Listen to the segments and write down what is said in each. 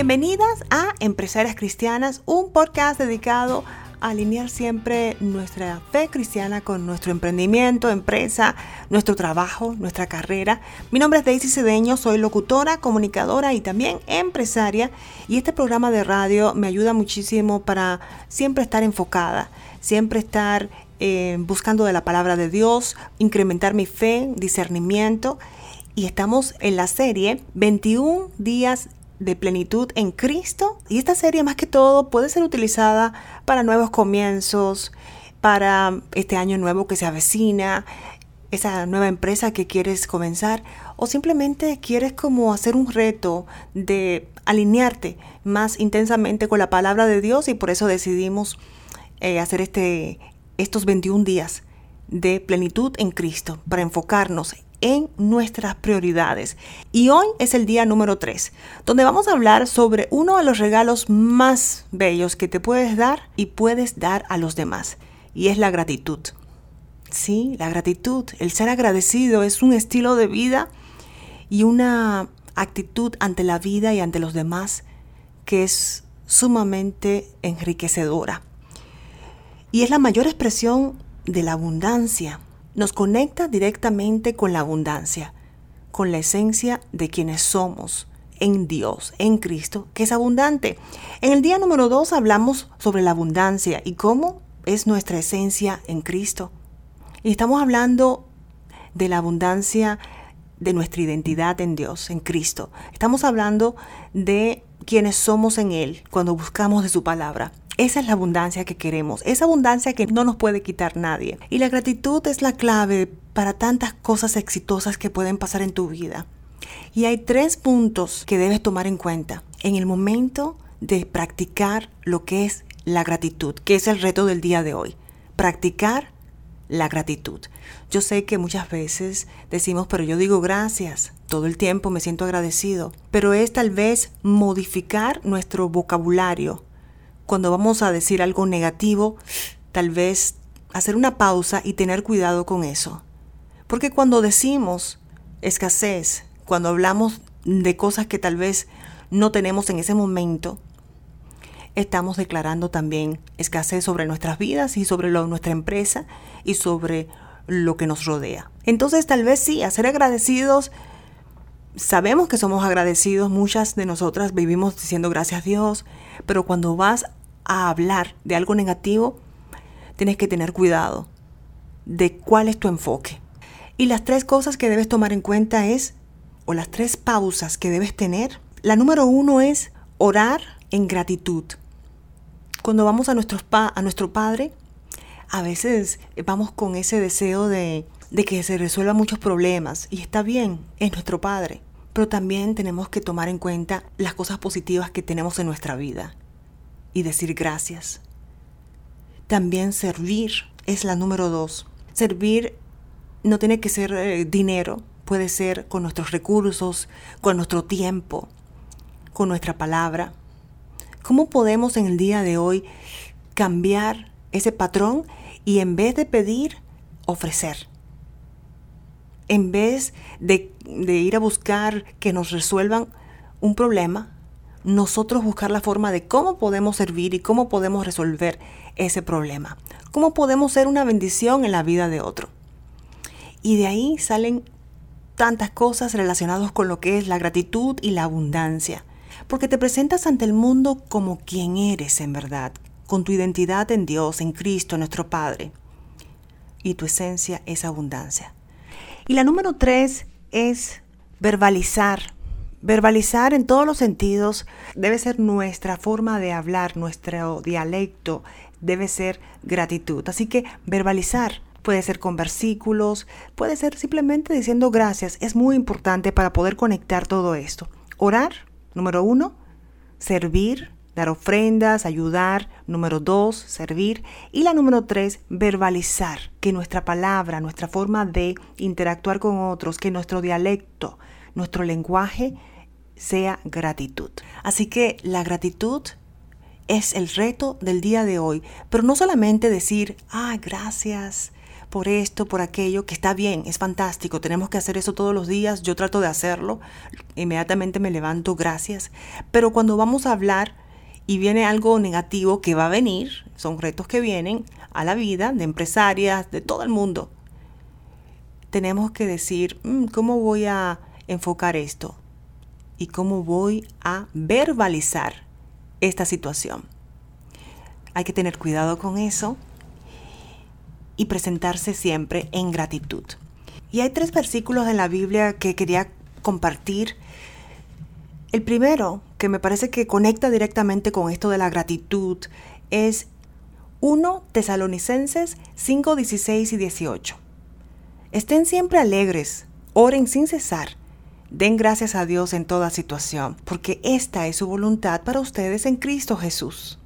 Bienvenidas a Empresarias Cristianas, un podcast dedicado a alinear siempre nuestra fe cristiana con nuestro emprendimiento, empresa, nuestro trabajo, nuestra carrera. Mi nombre es Daisy Cedeño, soy locutora, comunicadora y también empresaria y este programa de radio me ayuda muchísimo para siempre estar enfocada, siempre estar eh, buscando de la palabra de Dios, incrementar mi fe, discernimiento y estamos en la serie 21 días de plenitud en Cristo. Y esta serie más que todo puede ser utilizada para nuevos comienzos, para este año nuevo que se avecina, esa nueva empresa que quieres comenzar o simplemente quieres como hacer un reto de alinearte más intensamente con la palabra de Dios y por eso decidimos eh, hacer este, estos 21 días de plenitud en Cristo para enfocarnos en nuestras prioridades. Y hoy es el día número 3, donde vamos a hablar sobre uno de los regalos más bellos que te puedes dar y puedes dar a los demás, y es la gratitud. Sí, la gratitud, el ser agradecido es un estilo de vida y una actitud ante la vida y ante los demás que es sumamente enriquecedora. Y es la mayor expresión de la abundancia nos conecta directamente con la abundancia, con la esencia de quienes somos en Dios, en Cristo, que es abundante. En el día número 2 hablamos sobre la abundancia y cómo es nuestra esencia en Cristo. Y estamos hablando de la abundancia de nuestra identidad en Dios, en Cristo. Estamos hablando de quienes somos en Él cuando buscamos de su palabra. Esa es la abundancia que queremos, esa abundancia que no nos puede quitar nadie. Y la gratitud es la clave para tantas cosas exitosas que pueden pasar en tu vida. Y hay tres puntos que debes tomar en cuenta en el momento de practicar lo que es la gratitud, que es el reto del día de hoy. Practicar la gratitud. Yo sé que muchas veces decimos, pero yo digo gracias, todo el tiempo me siento agradecido, pero es tal vez modificar nuestro vocabulario cuando vamos a decir algo negativo, tal vez hacer una pausa y tener cuidado con eso. Porque cuando decimos escasez, cuando hablamos de cosas que tal vez no tenemos en ese momento, estamos declarando también escasez sobre nuestras vidas y sobre nuestra empresa y sobre lo que nos rodea. Entonces tal vez sí, a ser agradecidos, sabemos que somos agradecidos, muchas de nosotras vivimos diciendo gracias a Dios, pero cuando vas a hablar de algo negativo, tienes que tener cuidado de cuál es tu enfoque. Y las tres cosas que debes tomar en cuenta es, o las tres pausas que debes tener. La número uno es orar en gratitud. Cuando vamos a, nuestros a nuestro Padre, a veces vamos con ese deseo de, de que se resuelvan muchos problemas. Y está bien, es nuestro Padre. Pero también tenemos que tomar en cuenta las cosas positivas que tenemos en nuestra vida y decir gracias. También servir es la número dos. Servir no tiene que ser eh, dinero, puede ser con nuestros recursos, con nuestro tiempo, con nuestra palabra. ¿Cómo podemos en el día de hoy cambiar ese patrón y en vez de pedir, ofrecer? En vez de, de ir a buscar que nos resuelvan un problema, nosotros buscar la forma de cómo podemos servir y cómo podemos resolver ese problema, cómo podemos ser una bendición en la vida de otro. Y de ahí salen tantas cosas relacionadas con lo que es la gratitud y la abundancia, porque te presentas ante el mundo como quien eres en verdad, con tu identidad en Dios, en Cristo, nuestro Padre. Y tu esencia es abundancia. Y la número tres es verbalizar Verbalizar en todos los sentidos debe ser nuestra forma de hablar, nuestro dialecto debe ser gratitud. Así que verbalizar puede ser con versículos, puede ser simplemente diciendo gracias. Es muy importante para poder conectar todo esto. Orar, número uno, servir, dar ofrendas, ayudar. Número dos, servir. Y la número tres, verbalizar, que nuestra palabra, nuestra forma de interactuar con otros, que nuestro dialecto, nuestro lenguaje sea gratitud. Así que la gratitud es el reto del día de hoy, pero no solamente decir, ah, gracias por esto, por aquello, que está bien, es fantástico, tenemos que hacer eso todos los días, yo trato de hacerlo, inmediatamente me levanto, gracias. Pero cuando vamos a hablar y viene algo negativo que va a venir, son retos que vienen a la vida de empresarias, de todo el mundo, tenemos que decir, mm, ¿cómo voy a enfocar esto? ¿Y cómo voy a verbalizar esta situación? Hay que tener cuidado con eso y presentarse siempre en gratitud. Y hay tres versículos en la Biblia que quería compartir. El primero, que me parece que conecta directamente con esto de la gratitud, es 1 Tesalonicenses 5, 16 y 18. Estén siempre alegres, oren sin cesar, den gracias a Dios en toda situación, porque esta es su voluntad para ustedes en Cristo Jesús.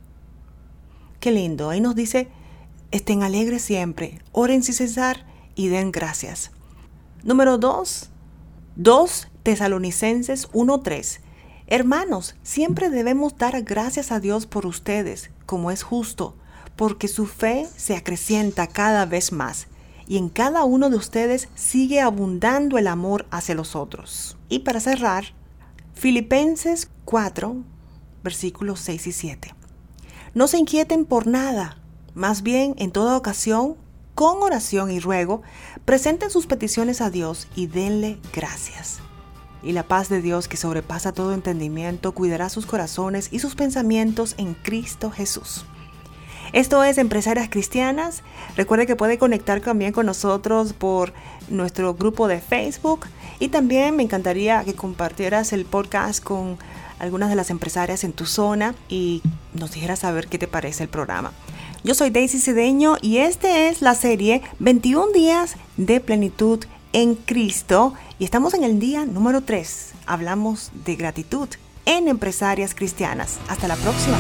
Qué lindo, ahí nos dice, estén alegres siempre, oren sin cesar y den gracias. Número 2, 2 Tesalonicenses 1.3. Hermanos, siempre debemos dar gracias a Dios por ustedes, como es justo, porque su fe se acrecienta cada vez más y en cada uno de ustedes sigue abundando el amor hacia los otros. Y para cerrar, Filipenses 4, versículos 6 y 7. No se inquieten por nada, más bien en toda ocasión, con oración y ruego, presenten sus peticiones a Dios y denle gracias. Y la paz de Dios que sobrepasa todo entendimiento cuidará sus corazones y sus pensamientos en Cristo Jesús. Esto es Empresarias Cristianas. Recuerde que puede conectar también con nosotros por nuestro grupo de Facebook y también me encantaría que compartieras el podcast con algunas de las empresarias en tu zona y nos dijeras saber qué te parece el programa. Yo soy Daisy Cedeño y esta es la serie 21 días de plenitud en Cristo y estamos en el día número 3. Hablamos de gratitud en empresarias cristianas. Hasta la próxima.